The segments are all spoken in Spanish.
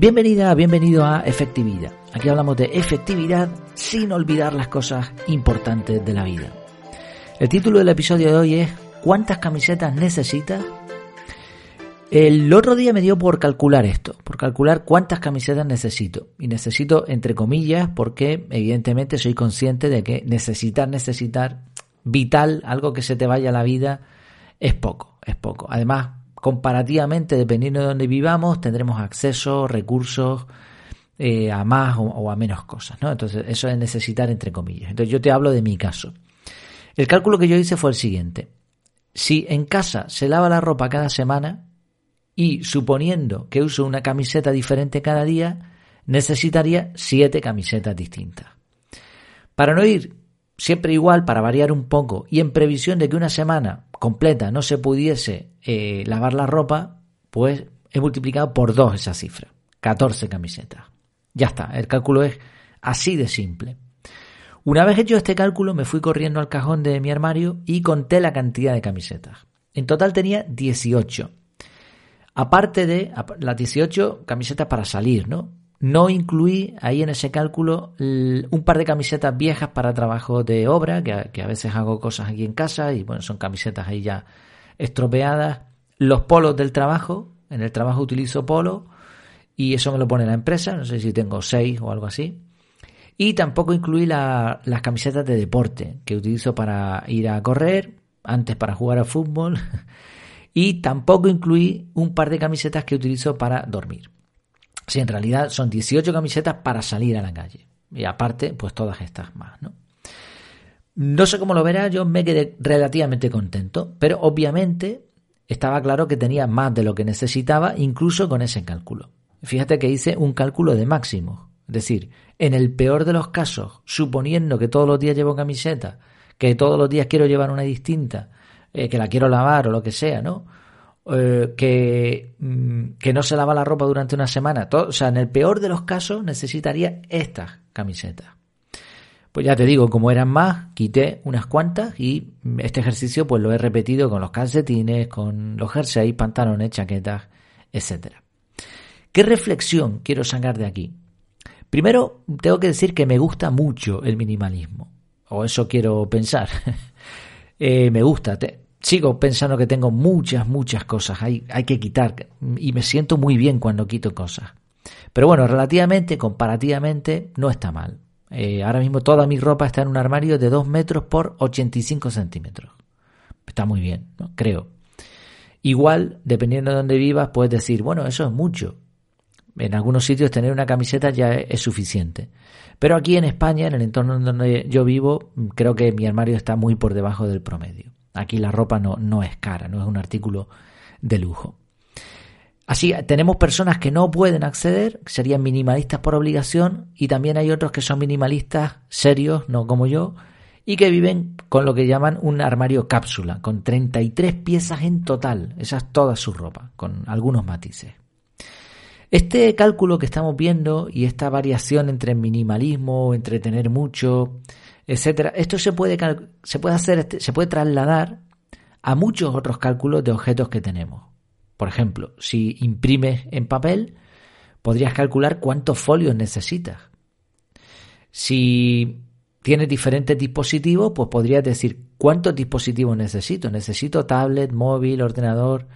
Bienvenida, bienvenido a Efectividad. Aquí hablamos de efectividad sin olvidar las cosas importantes de la vida. El título del episodio de hoy es ¿Cuántas camisetas necesitas? El otro día me dio por calcular esto, por calcular cuántas camisetas necesito. Y necesito entre comillas porque evidentemente soy consciente de que necesitar, necesitar, vital, algo que se te vaya a la vida, es poco, es poco. Además, comparativamente, dependiendo de dónde vivamos, tendremos acceso, recursos eh, a más o, a menos cosas, ¿no? Entonces, eso es necesitar entre comillas. Entonces, yo te hablo de mi caso. El cálculo que yo hice fue el siguiente. Si en casa se lava la ropa cada semana y suponiendo que uso una camiseta diferente cada día, necesitaría siete camisetas distintas. Para no ir siempre igual, para variar un poco, y en previsión de que una semana completa no se pudiese eh, lavar la ropa, pues he multiplicado por dos esa cifra, 14 camisetas. Ya está, el cálculo es así de simple. Una vez hecho este cálculo, me fui corriendo al cajón de mi armario y conté la cantidad de camisetas. En total tenía 18. Aparte de las 18 camisetas para salir, ¿no? No incluí ahí en ese cálculo un par de camisetas viejas para trabajo de obra, que a veces hago cosas aquí en casa y bueno, son camisetas ahí ya estropeadas. Los polos del trabajo, en el trabajo utilizo polo y eso me lo pone la empresa, no sé si tengo seis o algo así. Y tampoco incluí las camisetas de deporte que utilizo para ir a correr, antes para jugar a fútbol. Y tampoco incluí un par de camisetas que utilizo para dormir. Si en realidad son 18 camisetas para salir a la calle. Y aparte, pues todas estas más, ¿no? No sé cómo lo verás, yo me quedé relativamente contento, pero obviamente estaba claro que tenía más de lo que necesitaba, incluso con ese cálculo. Fíjate que hice un cálculo de máximo. Es decir, en el peor de los casos, suponiendo que todos los días llevo camiseta, que todos los días quiero llevar una distinta, eh, que la quiero lavar o lo que sea, ¿no? Eh, que, mm, que no se lava la ropa durante una semana. O sea, en el peor de los casos necesitaría estas camisetas. Pues ya te digo, como eran más, quité unas cuantas y este ejercicio pues lo he repetido con los calcetines, con los jerseys, pantalones, chaquetas, etcétera. ¿Qué reflexión quiero sacar de aquí? Primero, tengo que decir que me gusta mucho el minimalismo, o eso quiero pensar. Eh, me gusta, sigo pensando que tengo muchas, muchas cosas, hay, hay que quitar, y me siento muy bien cuando quito cosas. Pero bueno, relativamente, comparativamente, no está mal. Eh, ahora mismo toda mi ropa está en un armario de 2 metros por 85 centímetros. Está muy bien, creo. Igual, dependiendo de dónde vivas, puedes decir, bueno, eso es mucho. En algunos sitios tener una camiseta ya es suficiente. Pero aquí en España, en el entorno donde yo vivo, creo que mi armario está muy por debajo del promedio. Aquí la ropa no, no es cara, no es un artículo de lujo. Así, tenemos personas que no pueden acceder, serían minimalistas por obligación, y también hay otros que son minimalistas serios, no como yo, y que viven con lo que llaman un armario cápsula, con 33 piezas en total. Esa es toda su ropa, con algunos matices. Este cálculo que estamos viendo y esta variación entre minimalismo, entre tener mucho, etcétera, esto se puede, se puede hacer, este, se puede trasladar a muchos otros cálculos de objetos que tenemos. Por ejemplo, si imprimes en papel, podrías calcular cuántos folios necesitas. Si tienes diferentes dispositivos, pues podrías decir cuántos dispositivos necesito. Necesito tablet, móvil, ordenador,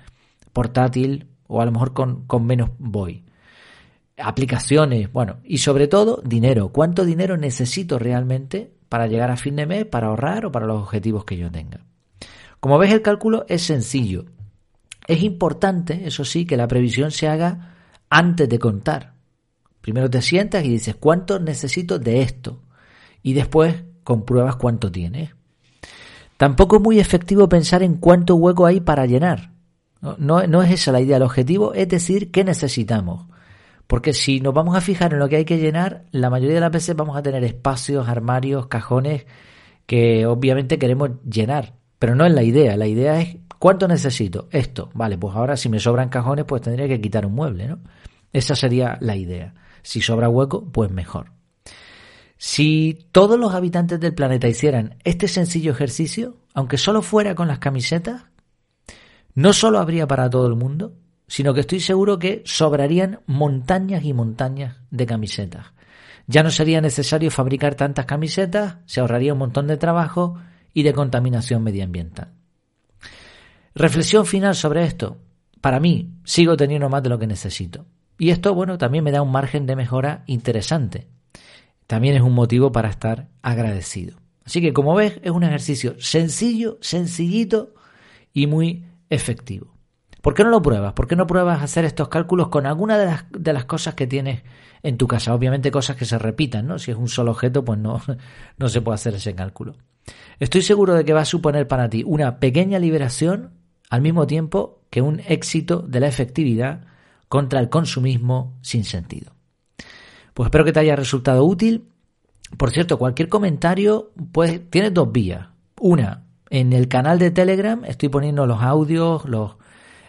portátil o a lo mejor con, con menos voy aplicaciones, bueno, y sobre todo dinero. ¿Cuánto dinero necesito realmente para llegar a fin de mes, para ahorrar o para los objetivos que yo tenga? Como ves, el cálculo es sencillo. Es importante, eso sí, que la previsión se haga antes de contar. Primero te sientas y dices, ¿cuánto necesito de esto? Y después compruebas cuánto tienes. Tampoco es muy efectivo pensar en cuánto hueco hay para llenar. No, no, no es esa la idea. El objetivo es decir qué necesitamos. Porque si nos vamos a fijar en lo que hay que llenar, la mayoría de las veces vamos a tener espacios, armarios, cajones que obviamente queremos llenar. Pero no es la idea. La idea es ¿cuánto necesito? Esto. Vale, pues ahora si me sobran cajones, pues tendría que quitar un mueble, ¿no? Esa sería la idea. Si sobra hueco, pues mejor. Si todos los habitantes del planeta hicieran este sencillo ejercicio, aunque solo fuera con las camisetas, no solo habría para todo el mundo, sino que estoy seguro que sobrarían montañas y montañas de camisetas. Ya no sería necesario fabricar tantas camisetas, se ahorraría un montón de trabajo y de contaminación medioambiental. Reflexión final sobre esto. Para mí, sigo teniendo más de lo que necesito. Y esto, bueno, también me da un margen de mejora interesante. También es un motivo para estar agradecido. Así que, como ves, es un ejercicio sencillo, sencillito y muy efectivo. ¿Por qué no lo pruebas? ¿Por qué no pruebas hacer estos cálculos con alguna de las, de las cosas que tienes en tu casa? Obviamente cosas que se repitan, ¿no? Si es un solo objeto, pues no, no se puede hacer ese cálculo. Estoy seguro de que va a suponer para ti una pequeña liberación al mismo tiempo que un éxito de la efectividad contra el consumismo sin sentido. Pues espero que te haya resultado útil. Por cierto, cualquier comentario, pues tienes dos vías. Una, en el canal de Telegram estoy poniendo los audios, los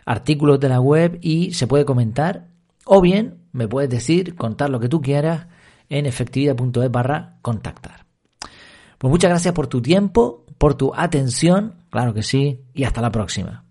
artículos de la web y se puede comentar. O bien me puedes decir, contar lo que tú quieras en efectividad.es barra contactar. Pues muchas gracias por tu tiempo, por tu atención, claro que sí, y hasta la próxima.